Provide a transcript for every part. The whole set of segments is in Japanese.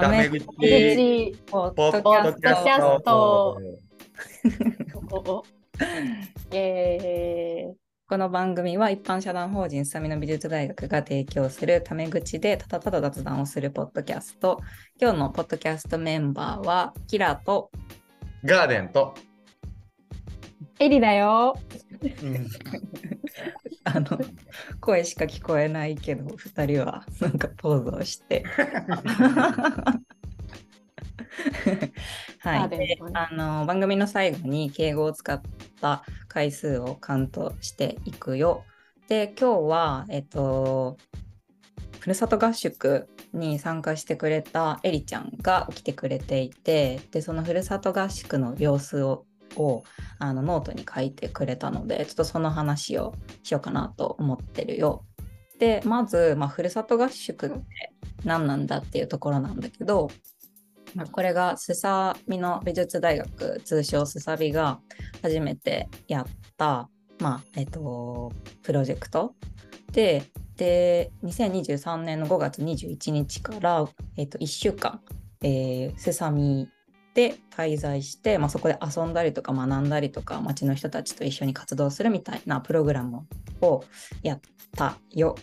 タメ口口ポポッドキャスト。えー、この番組は一般社団法人すさみの美術大学が提供するタメ口でただただ雑談をするポッドキャスト。今日のポッドキャストメンバーはキラと。ガーデンと、エリだよ。あの声しか聞こえないけど2人はなんかポーズをして。はい、であの番組の最後に敬語を使った回数をカウントしていくよ。で今日は、えっと、ふるさと合宿に参加してくれたエリちゃんが来てくれていてでそのふるさと合宿の様子ををあのノートに書いてくれたのでちょっとその話をしようかなと思ってるよ。でまず、まあ、ふるさと合宿って何なんだっていうところなんだけど、まあ、これがすさみの美術大学通称すさびが初めてやった、まあえっと、プロジェクトでで2023年の5月21日から、えっと、1週間、えー、すさみで滞在して、まあ、そこで遊んだりとか学んだりとか町の人たちと一緒に活動するみたいなプログラムをやったよ。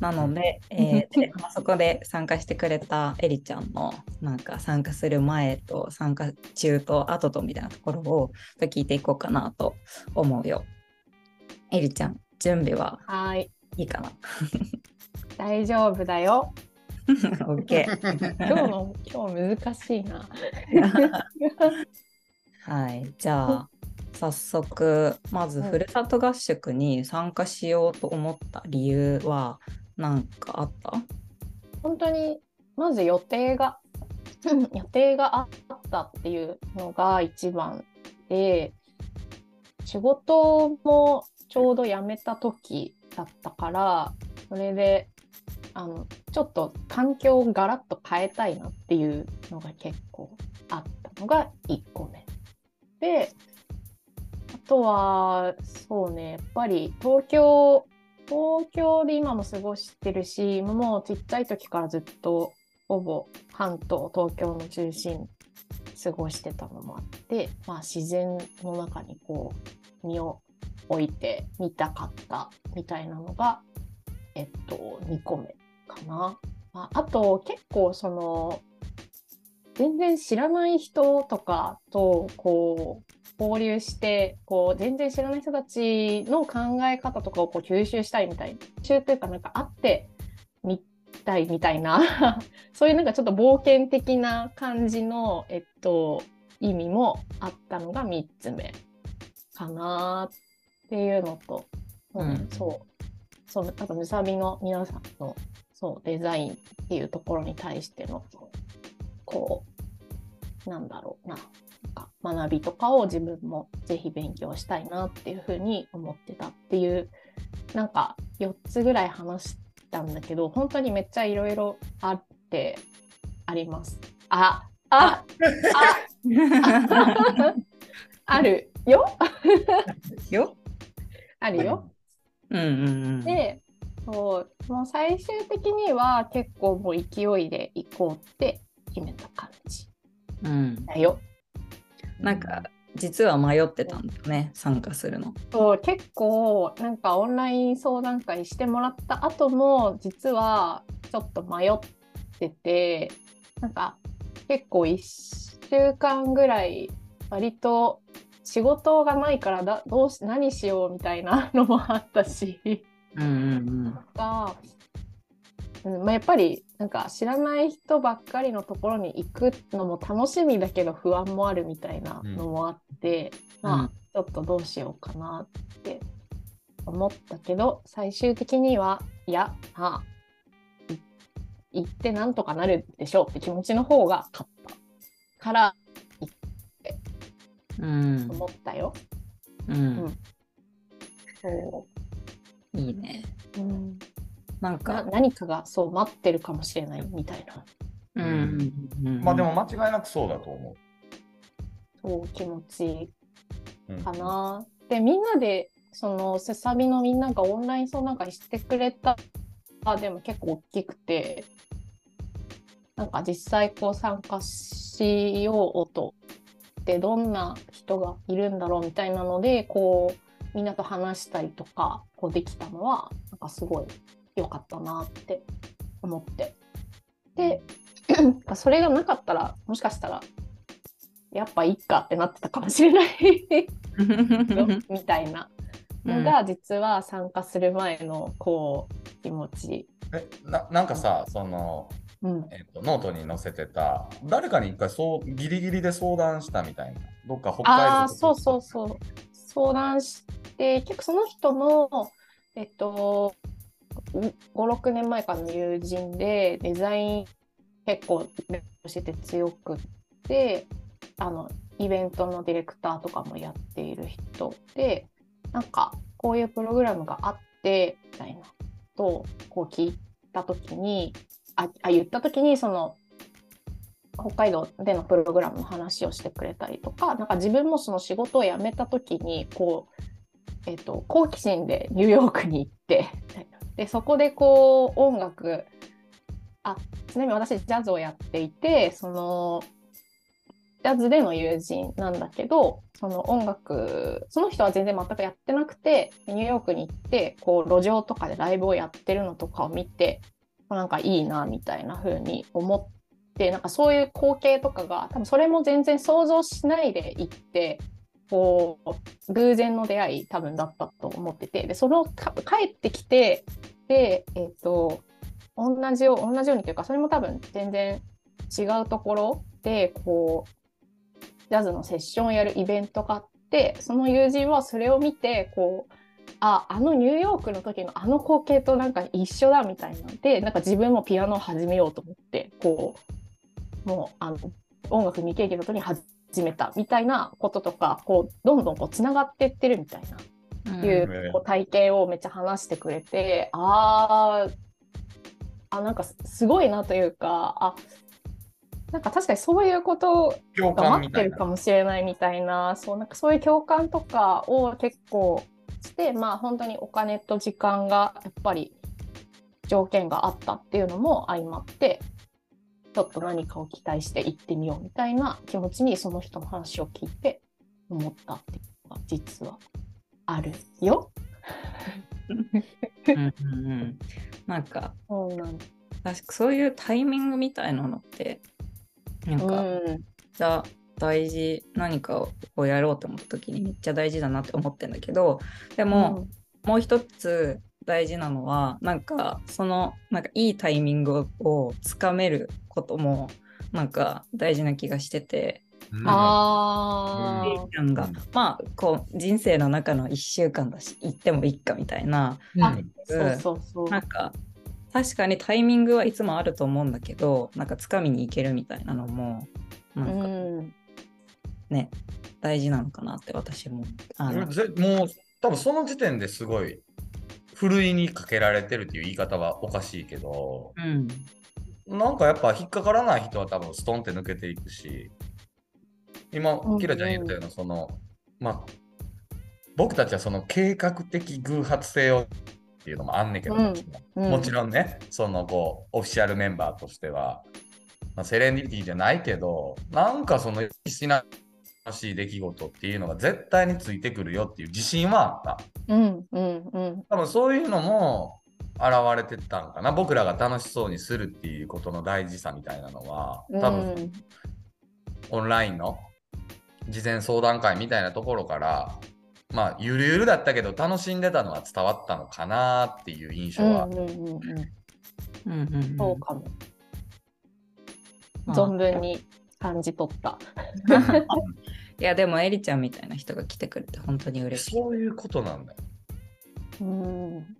なので,、えーでまあ、そこで参加してくれたエリちゃんのなんか参加する前と参加中と後とみたいなところを聞いていこうかなと思うよ。エリちゃん準備ははいいいかな？大丈夫だよ。?OK。今日の今日難しいな。はい、じゃあ早速まずふるさと合宿に参加しようと思った理由は何かあった？本当にまず予定が予定があったっていうのが一番で仕事もちょうど辞めた時だったからそれであのちょっと環境をガラッと変えたいなっていうのが結構あったのが1個目。であとはそうねやっぱり東京東京で今も過ごしてるしもうちっちゃい時からずっとほぼ関東東京の中心過ごしてたのもあって、まあ、自然の中にこう身を置いてみたかったみたいなのが、えっと、2個目かな。まあ、あと結構その全然知らない人とかとこう交流してこう全然知らない人たちの考え方とかをこう吸収したいみたいな吸というかなんか会ってみたいみたいな そういうなんかちょっと冒険的な感じの、えっと、意味もあったのが3つ目かなっていうのと、うんうんそうそうあとむさびの皆さんのそうデザインっていうところに対してのこうなんだろうななんか学びとかを自分もぜひ勉強したいなっていうふうに思ってたっていうなんか4つぐらい話したんだけど本当にめっちゃいろいろあってあります。ああああるよよ。あるよ。うんうんうん。でそうもう最終的には結構もう勢いで行こうって決めた感じうん、だよ。なんか実は迷ってたんだね参加するの。そう結構なんかオンライン相談会してもらった後も実はちょっと迷っててなんか結構1週間ぐらい割と仕事がないからだどうし何しようみたいなのもあったし。うんうんが、うんまあ、やっぱりなんか知らない人ばっかりのところに行くのも楽しみだけど不安もあるみたいなのもあって、うん。まあちょっとどうしようかなって思ったけど最終的にはいやあい行ってなんとかなるでしょうって気持ちの方が勝ったからうん。思ったよ。うん。うん。そいいね。ううんななんか、何かがそう待ってるかもしれないみたいなうんうんうん、まあでも間違いなくそうだと思そう気持ちいい。う。うんかな。でみんなでそのセサビのみんながオンライン相談会してくれたあでも結構大きくてなんか実際こう参加しようとってどんな人がいるんだろうみたいなのでこうみんなと話したりとかこうできたのはなんかすごい良かったなって思って。で それがなかったらもしかしたらやっぱいっかってなってたかもしれない。みたいな。のが、実は参加する前のこう気持ち。えななんかさ、その、うん、えっとノートに載せてた誰かに一回そうギリギリで相談したみたいな。どっか北海道ああそうそうそう相談して結構その人のえっと56年前からの友人でデザイン結構勉強してて強くってあのイベントのディレクターとかもやっている人でなんかこういうプログラムがあってみたいなとこう聞いた時にああ言った時にその北海道でのプログラムの話をしてくれたりとかなんか自分もその仕事を辞めた時にこう、えーと、好奇心でニューヨークに行って でそこでこう音楽あちなみに私ジャズをやっていてそのジャズでの友人なんだけどその音楽その人は全然全くやってなくてニューヨークに行ってこう路上とかでライブをやってるのとかを見てなんかいいなみたいな風に思ってなんかそういう光景とかが多分それも全然想像しないで行ってこう偶然の出会い多分だったと思っててでその帰ってきてでえっ、ー、と同じよう同じようにというかそれも多分全然違うところでこうジャズのセッションをやるイベントがあってその友人はそれを見てこうああのニューヨークの時のあの光景となんか一緒だみたいなんでなんか自分もピアノを始めようと思ってこうもうあの音楽未経験の時に始めたみたいなこととかこうどんどんこうつながっていってるみたいな、うん、いうこう体験をめっちゃ話してくれてああなんかすごいなというかあなんか確かにそういうことが待ってるかもしれないみたいなそうなんかそういう共感とかを結構してまあ本当にお金と時間がやっぱり条件があったっていうのも相まってちょっと何かを期待して行ってみようみたいな気持ちにその人の話を聞いて思ったっていうのが実はあるよ。うんうんうん、なんかそうなん確かそういうタイミングみたいなのってなんか、うん、大事何かをやろうと思った時にめっちゃ大事だなって思ってんだけどでも、うん、もう一つ大事なのはなんかそのなんかいいタイミングをつかめることもなんか大事な気がしてて。うん、あちゃん。が、まあこう人生の中の1週間だし行ってもいいかみたいな、うん、そうそうそう。なんか確かにタイミングはいつもあると思うんだけどなんかつかみに行けるみたいなのもなんか、うん、ね大事なのかなって私も。あのもう多分その時点ですごいふるいにかけられてるっていう言い方はおかしいけど、うん、なんかやっぱ引っかからない人は多分ストンって抜けていくし。今キラちゃん言ったようなその、まあ僕たちはその計画的偶発性をっていうのもあんねんけど、うん。うん、もちろんねそのこうオフィシャルメンバーとしては、まあ、セレンディティじゃないけどなんかそのしなしい出来事っていうのが絶対についてくるよっていう自信はあった。うんうんうん、多分そういうのも現れてたんかな僕らが楽しそうにするっていうことの大事さみたいなのは多分、うん、オンラインの事前相談会みたいなところからまあゆるゆるだったけど楽しんでたのは伝わったのかなっていう印象は。そうかも。存分に感じ取った。いやでもエリちゃんみたいな人が来てくれて本当に嬉しい。そういうことなんだよ。うん。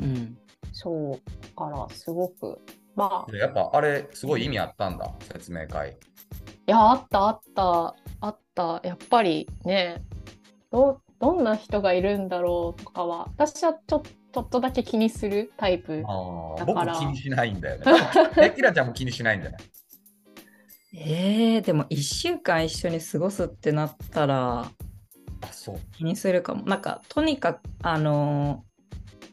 うん。そうからすごくまあ。やっぱあれすごい意味あったんだ説明会。いやあったあったあったやっぱりねどどんな人がいるんだろうとかは私はちょちょっとだけ気にするタイプだから僕気にしないんだよね。えキラちゃんも気にしないんじゃないえー、でも1週間一緒に過ごすってなったらあそう気にするかも。なんかとにかくあの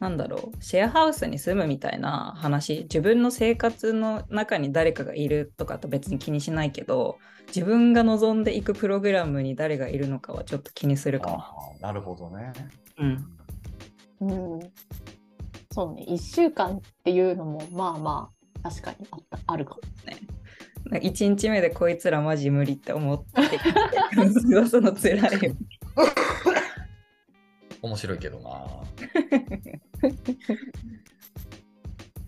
なんだろうシェアハウスに住むみたいな話自分の生活の中に誰かがいるとかと別に気にしないけど自分が望んでいくプログラムに誰がいるのかはちょっと気にするかな。なるほどね。うん。うん、そうね1週間っていうのもまあまあ確かにあったあるかもね。1日目でこいつらマジ無理って思って その辛いよ。面白いけどな。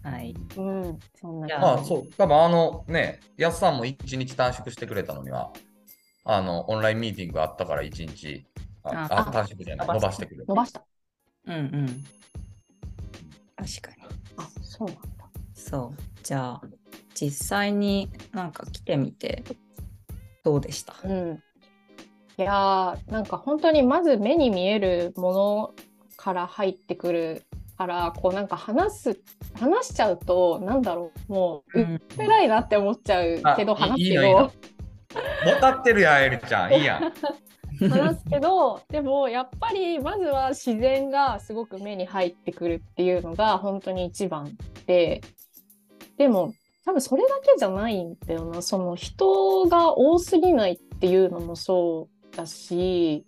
はい。うん、そんなまあ、そう、多分あのね、やすさんも1日短縮してくれたのには、あの、オンラインミーティングあったから1日、ああ短縮じゃない、伸ばしてくれ伸ばした。うんうん。確かに。あ、そうなんだ。そう。じゃあ、実際になんか来てみて、どうでした？うん。いやーなんか本当にまず目に見えるものから入ってくるからこうなんか話す話しちゃうとなんだろうもううっぺらいなって思っちゃうけど、話すけど。分かってるやんエリちゃん。いいやん。話すけどでもやっぱりまずは自然がすごく目に入ってくるっていうのが本当に一番ででも多分それだけじゃないんだよな。その人が多すぎないっていうのもそうだし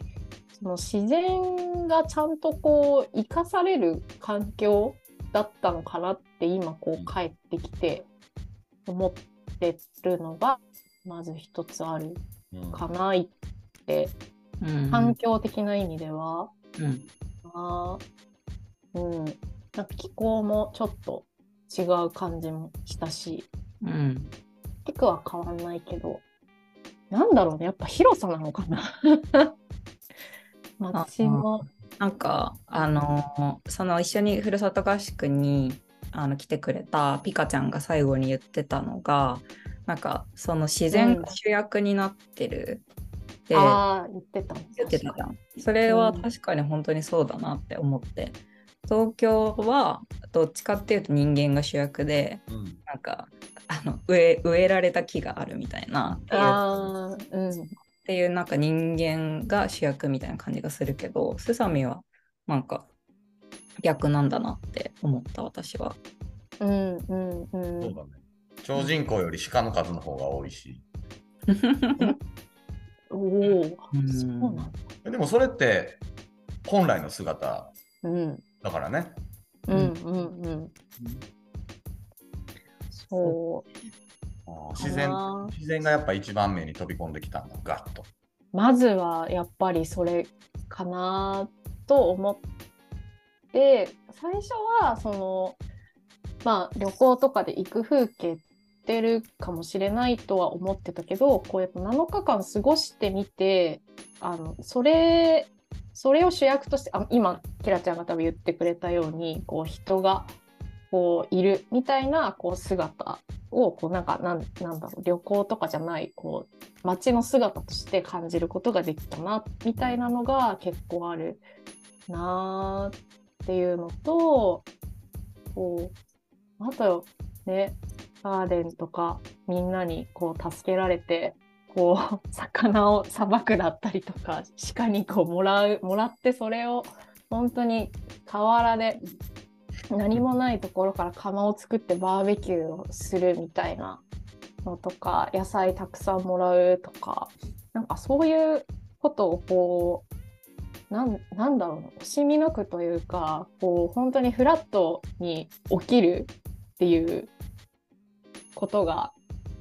その自然がちゃんとこう生かされる環境だったのかなって今こう帰ってきて思ってるのがまず一つあるかなって、うん、環境的な意味では。うん、あうん、なんか気候もちょっと違う感じもしたし、うん、地区は変わんないけどなんだろうね。やっぱ広さなのかな。街のなんかあのその一緒にふるさと合宿にあの来てくれたピカちゃんが最後に言ってたのがなんかその自然が主役になってる、うん、ああ言ってた言ってたそれは確かに本当にそうだなって思って、東京はどっちかっていうと人間が主役で、うん、なんかあの植え植えられた木があるみたいなっていうあ、うん、っていうなんか人間が主役みたいな感じがするけどスサミはなんか逆なんだなって思った私は。うんうんうん。そうだね。超人口より鹿の数の方が多いし。おお、そうなんだ。でもそれって本来の姿だからね。うんうんうん。そう。自然自然がやっぱ一番目に飛び込んできたんだ、ガッと。まずはやっぱりそれかなと思って最初はそのまあ旅行とかで行く風景ってるかもしれないとは思ってたけどこうやっぱ7日間過ごしてみてあのそれそれを主役としてあ今キラちゃんが多分言ってくれたようにこう人がこういるみたいなこう姿をこうなんかなんなんだろう旅行とかじゃないこう街の姿として感じることができたなみたいなのが結構あるなーっていうのとこうあとねガーデンとかみんなにこう助けられてこう 魚をさばくだったりとか鹿にこうもらうもらってそれを本当に河原で何もないところから窯を作ってバーベキューをするみたいなのとか野菜たくさんもらうとかなんかそういうことをこうなんなんだろうな惜しみなくというかこう本当にフラットに起きるっていうことが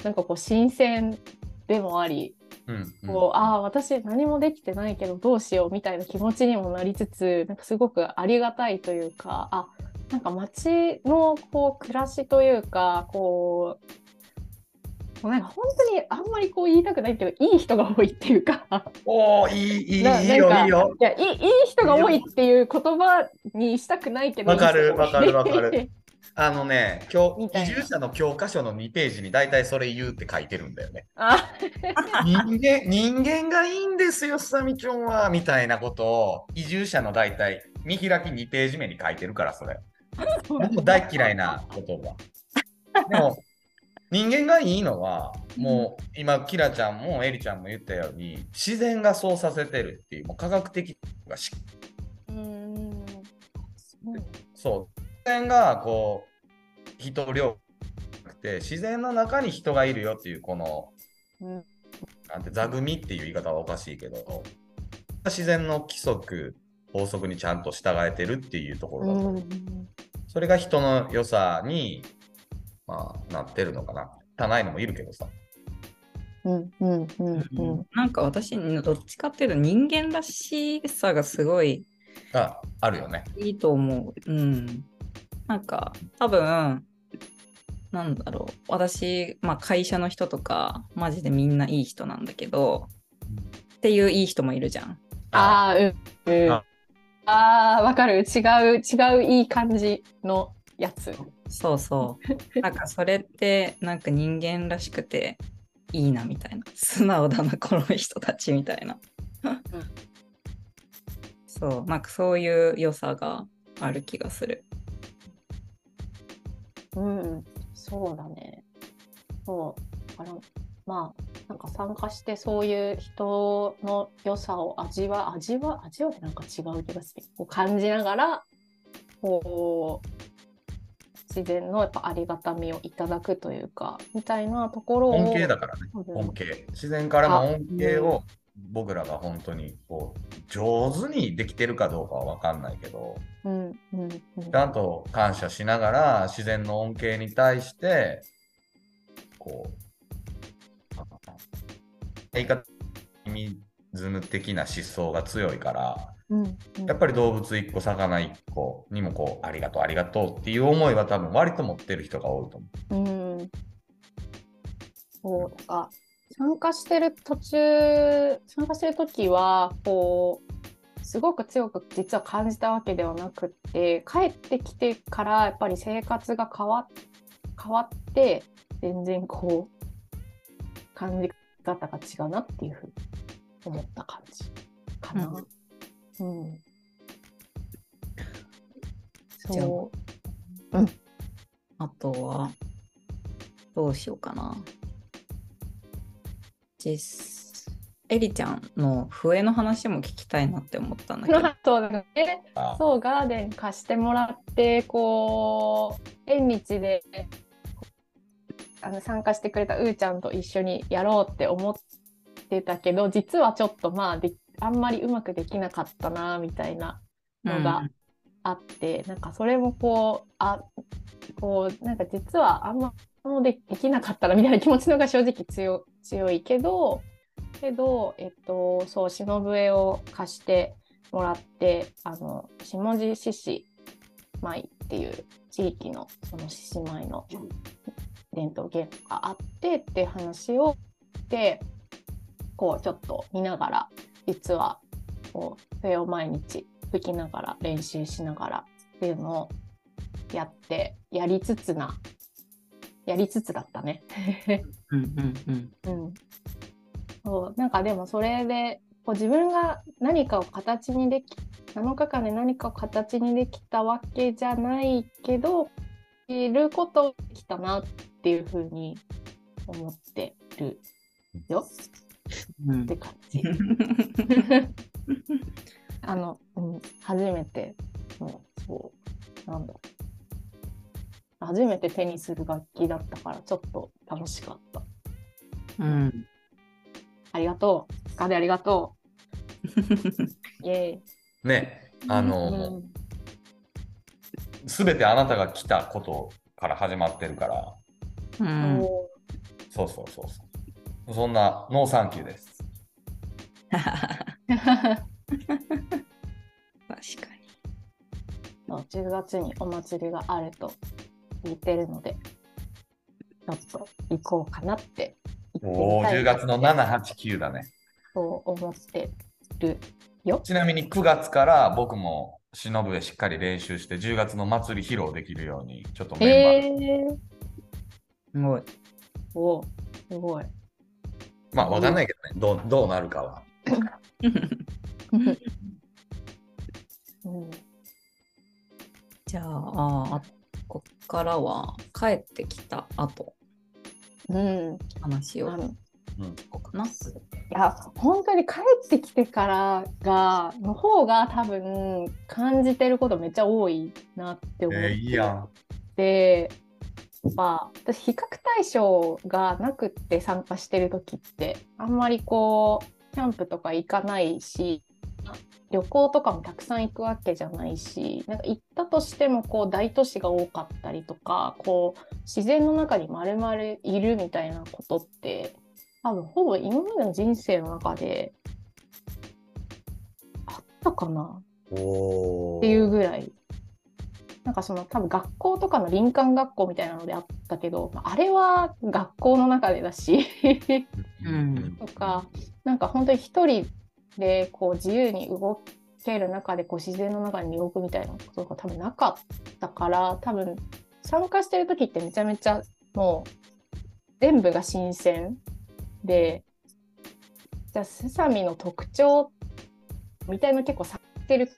なんかこう新鮮でもあり、うんうん、こうああ私何もできてないけどどうしようみたいな気持ちにもなりつつなんかすごくありがたいというかあなんか街のこう暮らしというかこうなんか本当にあんまりこう言いたくないけどいい人が多いっていうか。おいいいいいいよいいよ。いやいいいい人が多いっていう言葉にしたくないけどわかるわかるわかる あのね今日移住者の教科書の2ページに大体それ言うって書いてるんだよね。人間人間がいいんですよさみちょんはみたいなことを。移住者の大体見開き2ページ目に書いてるからそれ。僕大嫌いな言葉。でも人間がいいのはもう今キラちゃんもエリちゃんも言ったように自然がそうさせてるっていうもう科学的がしそう。自然がこう人量て自然の中に人がいるよっていうこの、うん、なんて座組っていう言い方はおかしいけど自然の規則法則にちゃんと従えてるっていうところだと、うん、それが人の良さに、まあ、なってるのかな。汚いのもいるけどさ。うんうんうんうん、なんか私どっちかっていうと人間らしさがすごいああるよね。いいと思う。うん。なんか多分なんだろう私、まあ、会社の人とかマジでみんないい人なんだけど、っていういい人もいるじゃん。ああうんうん。ああわかる違う違ういい感じのやつ。そうそう。なんかそれってなんか人間らしくていいなみたいな。素直だなこの人たちみたいな。そうなんかそういう良さがある気がする。うん、そうだね。そう。あのまあ、なんか参加してそういう人の良さを味わ、味わ、味わってなんか違う気がする。こう感じながら、こう、自然のやっぱありがたみをいただくというか、みたいなところを。恩恵だからね。恩恵。自然からの恩恵を僕らが本当にこう上手にできてるかどうかは分かんないけど、うんうんうん、ちゃんと感謝しながら自然の恩恵に対してこう言い方ミズム的な思想が強いから、うんうん、やっぱり動物1個魚1個にもこうありがとうありがとうっていう思いは多分割と持ってる人が多いと思う。うん。そうか参加してる途中参加してる時はこうすごく強く実は感じたわけではなくって帰ってきてからやっぱり生活が変わ変わって全然こう感じ方が違うなっていうふうに思った感じかな。うん、うん、そう。うん。あとはどうしようかな。実エリちゃんの笛の話も聞きたいなって思ったんだけど。そうだね。そうガーデン貸してもらってこう縁日であの参加してくれたうーちゃんと一緒にやろうって思ってたけど実はちょっとまあであんまりうまくできなかったなみたいなのがあって、うん、なんかそれもこうあこうなんか実はあんまでできなかったらみたいな気持ちのが正直強強いけどけど、えっと、そう忍笛を貸してもらってあの下地獅子舞っていう地域のその獅子舞の伝統芸能があってって話をしてこうちょっと見ながら実はこう笛を毎日吹きながら練習しながらっていうのをやってやりつつなやりつつだったね。うんうんうん、うん、そうなんかでもそれでこう自分が何かを形にでき7日間で何かを形にできたわけじゃないけどいることできたなっていうふうに思ってるよ、うん、って感じ。あの、うん、初めてのそうなんだ初めて手にする楽器だったからちょっと楽しかった。うん。ありがとう。カでありがとう。イェイ。ね、あの、す、べ、てあなたが来たことから始まってるから。うん。そうそうそうそう。そんなノーサンキューです。確かに。10月にお祭りがあると聞いてるので、ちょっと行こうかなっておお、10月の7、8、9だね。そう思ってるよ。ちなみに9月から僕も忍ぶでしっかり練習して、10月の祭り披露できるように、ちょっとメンバー。えー、すごい。おすごい。まあ、わかんないけどね、どうどうなるかは。うん、じゃあ、こっからは帰ってきた後、うん、話をこかな。いや本当に帰ってきてからがの方が多分感じてることめっちゃ多いなって思って、えー、いいやでまあ私比較対象がなくって参加してる時ってあんまりこうキャンプとか行かないし旅行とかもたくさん行くわけじゃないしなんか行ったとしてもこう大都市が多かったりとかこう自然の中に丸々いるみたいなことって多分ほぼ今までの人生の中であったかな。っていうぐらい。なんかその多分学校とかの林間学校みたいなのであったけどあれは学校の中でだし。うん、とかなんか本当に一人でこう自由に動ける中でこう自然の中に動くみたいなことが多分なかったから多分参加してる時ってめちゃめちゃもう全部が新鮮でじゃあセサミの特徴みたいな結構察ってる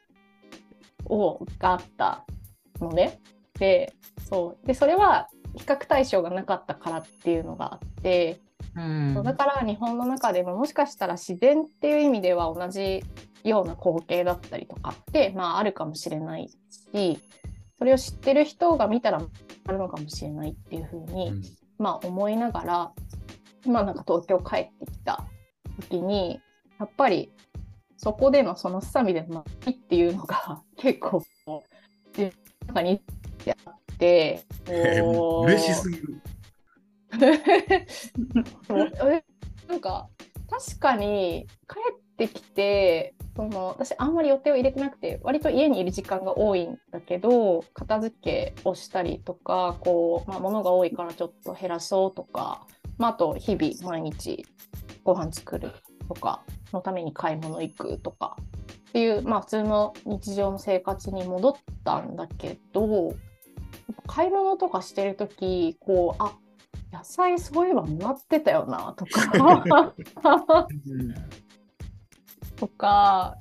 をがあったのね。でそうでそれは比較対象がなかったからっていうのがあってうん、だから日本の中でももしかしたら自然っていう意味では同じような光景だったりとかって、まあ、あるかもしれないしそれを知ってる人が見たらあるのかもしれないっていうふうに、ん、まあ、思いながら今なんか東京帰ってきた時にやっぱりそこでのそのすさみでの学びっていうのが 結構自分の中にあって、えー、嬉しすぎる。なんか確かに帰ってきてその私あんまり予定を入れてなくて割と家にいる時間が多いんだけど片付けをしたりとかこう、まあ、物が多いからちょっと減らそうとか、まあ、あと日々毎日ご飯作るとかのために買い物行くとかっていう、まあ、普通の日常の生活に戻ったんだけど買い物とかしてる時こうあ野菜そういえばもらってたよなとか。とか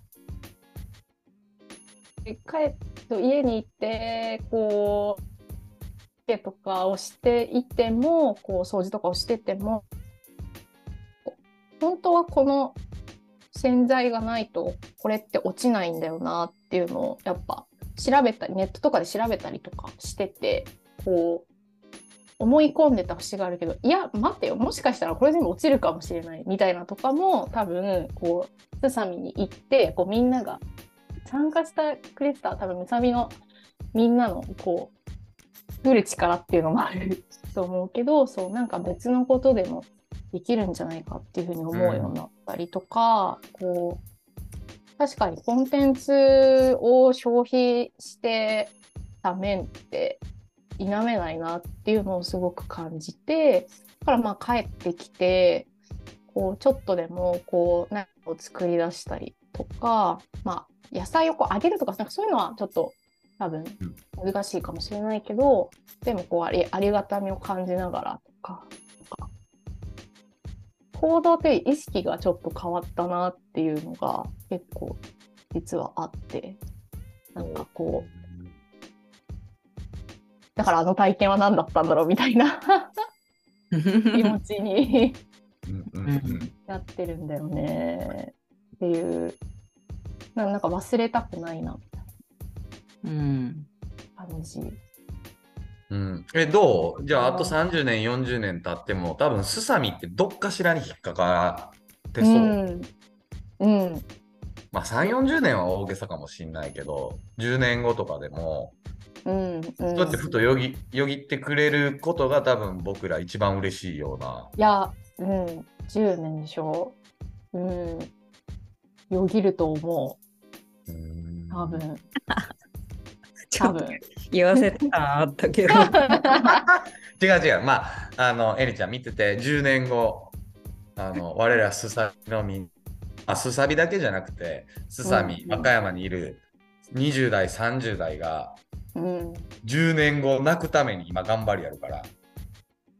帰って家に行ってこう家とかをしていてもこう掃除とかをしてても本当はこの洗剤がないとこれって落ちないんだよなっていうのをやっぱ調べたりネットとかで調べたりとかしててこう思い込んでた節があるけどいや待ってよ。もしかしたらこれ全部落ちるかもしれないみたいなとかも多分こうすさみに行ってこうみんなが参加したくれてた多分むさみのみんなのこう来る力っていうのもある と思うけどそうなんか別のことでもできるんじゃないかっていうふうに思うようになったりとか、うん、こう確かにコンテンツを消費してた面って否めないなっていうのをすごく感じてだからまあ帰ってきてこうちょっとでもこう何かを作り出したりとか、まあ、野菜をこう揚げるとかなんかそういうのはちょっと多分難しいかもしれないけど、でもこうありありがたみを感じながらとか行動って意識がちょっと変わったなっていうのが結構実はあってなんかこうだからあの体験は何だったんだろうみたいな。気持ちに。なってるんだよね。っていう。なんか忘れたくないな。みたいな感じ。うん、えどう？じゃああと30年40年経っても多分すさみってどっかしらに引っかかってそう。うん、うん、まあ3 4 0年は大げさかもしんないけど10年後とかでもうんうん、そうやってふとよぎよぎってくれることが多分僕ら一番嬉しいような。いや、うん、10年でしょ？うん、よぎると思う。うん多分。多分言わせたあったけど 違う違うまああのエリちゃん見てて10年後あの我らすさみのみあすさびだけじゃなくてすさみ、和歌山にいる20代30代がうん、10年後泣くために今頑張りやるから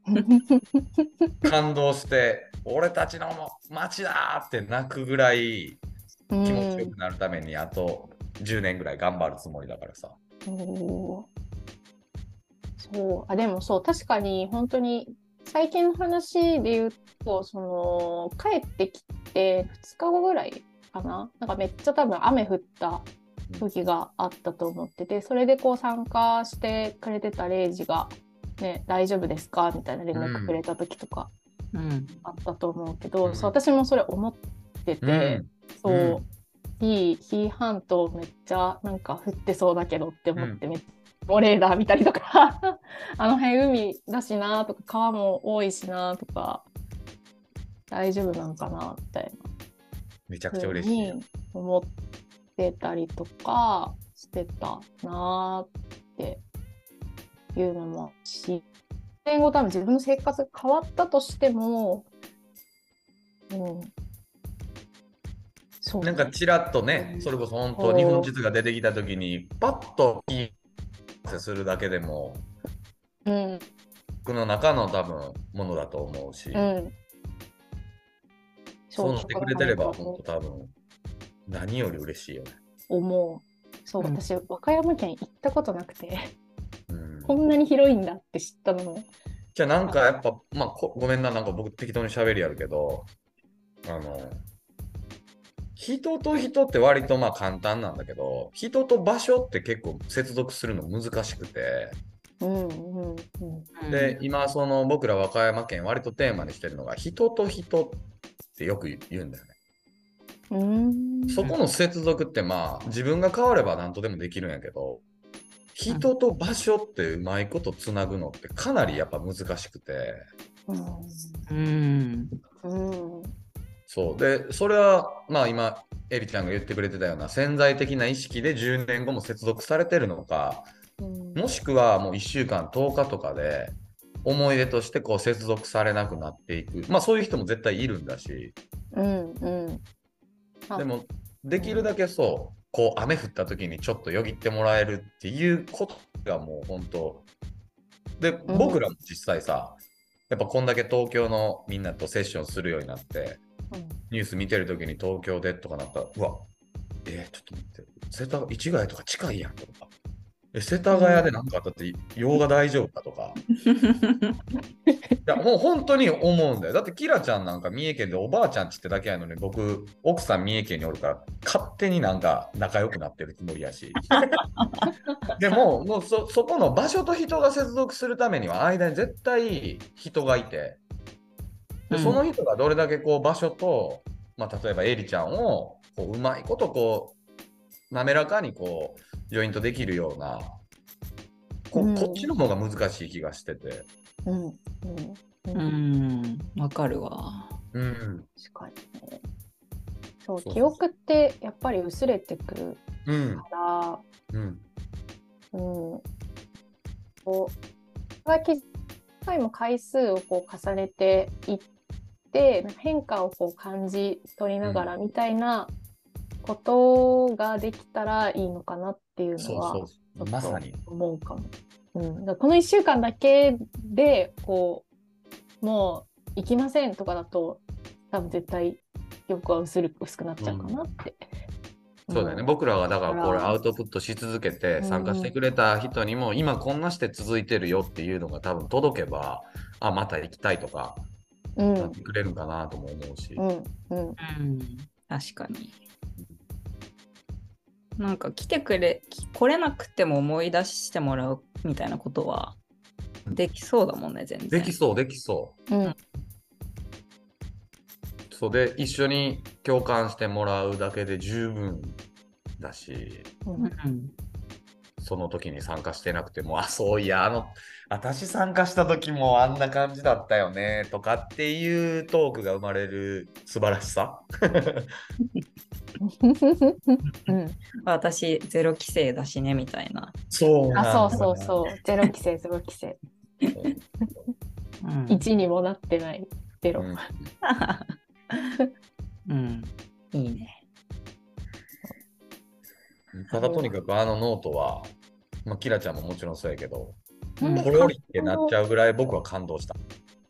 感動して俺たちの街だって泣くぐらい気持ちよくなるためにあと10年ぐらい頑張るつもりだからさ。そう。あでもそう確かに本当に最近の話で言うと、その帰ってきて2日後ぐらいかな、なんかめっちゃ多分雨降った時があったと思ってて、それでこう参加してくれてたレイジが、ね、大丈夫ですか？みたいな連絡くれた時とかあったと思うけど、うん、そう私もそれ思ってて、うん、そう、うん、いい紀伊半島めっちゃなんか降ってそうだけどって思ってめっちゃ。モレーダー見たりとか。あの辺海だしなとか川も多いしなとか。大丈夫なのかなみたいな。めちゃくちゃ嬉しい。思ってたりとかしてたなっていうのもし。年後多分自分の生活が変わったとしても、うん、そう、ね、なんかちらっとね、それこそ本当日本地図が出てきた時にパッといいするだけでも、うん、僕の中の多分ものだと思うし、うん、そうしてくれてれば本当多分何より嬉しいよね。思う。そう、私、和歌山県行ったことなくて、うん、こんなに広いんだって知ったの。じゃあなんかやっぱ、まあごめんな、なんか僕適当に喋りやるけど、あの、人と人って割とまあ簡単なんだけど、人と場所って結構接続するの難しくて、うんうんうん、で今その僕ら和歌山県割とテーマにしてるのが人と人ってよく言うんだよね。そこの接続ってまあ自分が変われば何とでもできるんやけど人と場所ってうまいことつなぐのってかなりやっぱ難しくて。うん、そう。でそれはまあ今エリちゃんが言ってくれてたような潜在的な意識で10年後も接続されてるのか、もしくはもう1週間10日とかで思い出としてこう接続されなくなっていく。まあそういう人も絶対いるんだし、うんうん、でもできるだけそうこう雨降った時にちょっとよぎってもらえるっていうことがもう本当で僕らも実際さやっぱこんだけ東京のみんなとセッションするようになって、うん、ニュース見てる時に東京でとかなったらうわえー、ちょっと待って。瀬戸市ヶ谷とか近いやんとかえ世田谷で何かあったって用が大丈夫かとか。いやもう本当に思うんだよ。だってキラちゃんなんか三重県でおばあちゃんちってだけやのに僕奥さん三重県におるから勝手になんか仲良くなってるつもりやし。でももうそそこの場所と人が接続するためには間に絶対人がいてでその人がどれだけこう場所と、まあ、例えばエリちゃんをこううまいことこう滑らかにこうジョイントできるようなこうん、こっちの方が難しい気がしてて。うん、うん、わかるわ。うん、確かにね。そう記憶ってやっぱり薄れてくるから、うん、うん、こう回も回数をこう重ねていって変化をこう感じ取りながらみたいなことができたらいいのかなっていうのはまさに。思うかも。うん、だこの1週間だけでこうもう行きませんとかだと多分絶対欲は薄る薄くなっちゃうかなって。うん、そうだよね、僕らがだからこれアウトプットし続けて参加してくれた人にも、今こんなして続いてるよっていうのが多分届けばあまた行きたいとか、なってくれるかなとも思うし。うん、うん、確かに。なんか来てくれ来れなくても思い出してもらうみたいなことはできそうだもんね全然。できそうできそう、うん、そうで一緒に共感してもらうだけで十分だし、うん、その時に参加してなくてもあそういやあの私参加した時もあんな感じだったよねとかっていうトークが生まれる素晴らしさ？うん、私ゼロ規制だしねみたいな。そうあそうそうそうゼロ規制ゼロ規制。うん、1にもなってないゼロ。うん、うん、いいね。ただとにかくあのノートは、まあ、キラちゃんももちろんそうやけど、ポロリってなっちゃうぐらい僕は感動した。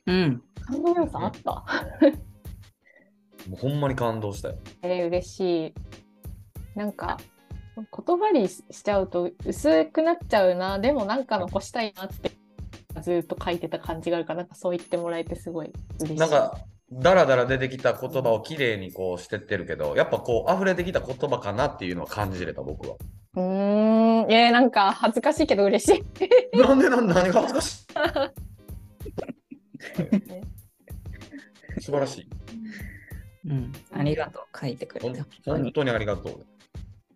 うん。感動要素あった？もうほんまに感動したよ。えー、嬉しい。なんか言葉にしちゃうと薄くなっちゃうなでもなんか残したいなってずっと書いてた感じがあるからなんかそう言ってもらえてすごい嬉しい。なんかだらだら出てきた言葉をきれいにこうしてってるけどやっぱこう溢れてきた言葉かなっていうのは感じれた僕は。うーん。いやなんか恥ずかしいけど嬉しい。なんでなんで何が恥ずかしい。素晴らしい。うん、ありがとう。書いてくれて本当にありがとう。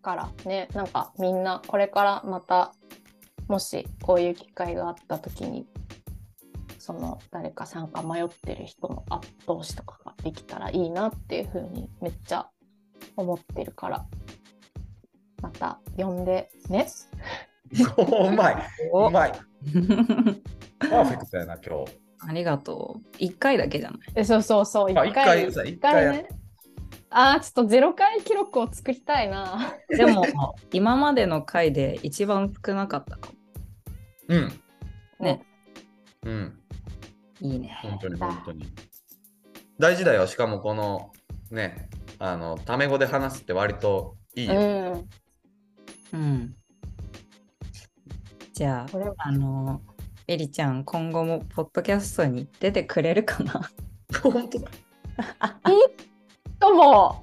からねなんかみんなこれからまたもしこういう機会があった時にその誰か参加迷ってる人の後押しとかができたらいいなっていうふうにめっちゃ思ってるからまた呼んでね。うまいうまい。パーフェクトやな今日。ありがとう。1回だけじゃない？えそうそうそう。1回。1回ね。ああ、ちょっとゼロ回記録を作りたいな。でも、今までの回で一番少なかったかも。うん。ね。うん。いいね。本当に本当に。大事だよ。しかもこのね、あの、タメ語で話すって割といいよ。うん。うん、じゃあ、あの、エリちゃん、今後もポッドキャストに出てくれるかな？本当だ。いいとも。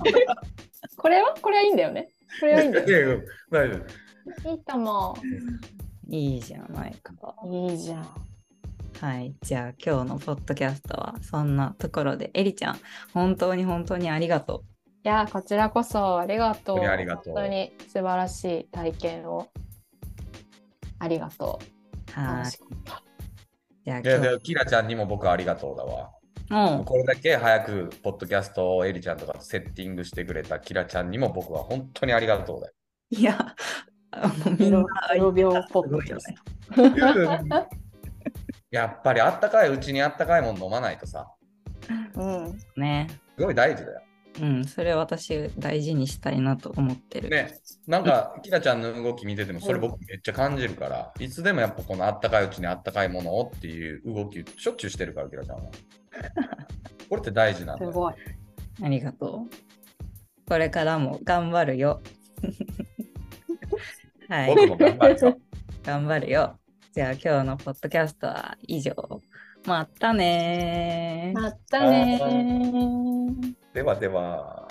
これは？これはいいんだよね。これはいいんだよ。大丈夫。いいとも。いいじゃないか。いいじゃん。はい。じゃあ今日のポッドキャストはそんなところで、エリちゃん、本当に本当にありがとう。いや、こちらこそありがとう。本当にありがとう。本当に素晴らしい体験をありがとう。はい。いやキラちゃんにも僕ありがとうだわ。うん、これだけ早くポッドキャストをエリちゃんとかセッティングしてくれたキラちゃんにも僕は本当にありがとうだよ。いや、みんな0秒ポッドキャスト。やっぱりあったかいうちにあったかいもの飲まないとさ。うん。ね。すごい大事だよ。うん、それ私大事にしたいなと思ってる。ね、なんか、きらちゃんの動き見てても、それ僕めっちゃ感じるから、いつでもやっぱこのあったかいうちにあったかいものをっていう動き、しょっちゅうしてるから、きらちゃんは。これって大事なんだすごい。ありがとう。これからも頑張るよ。はい。僕も頑張るよ。頑張るよ。じゃあ今日のポッドキャストは以上。またねまたねではでは。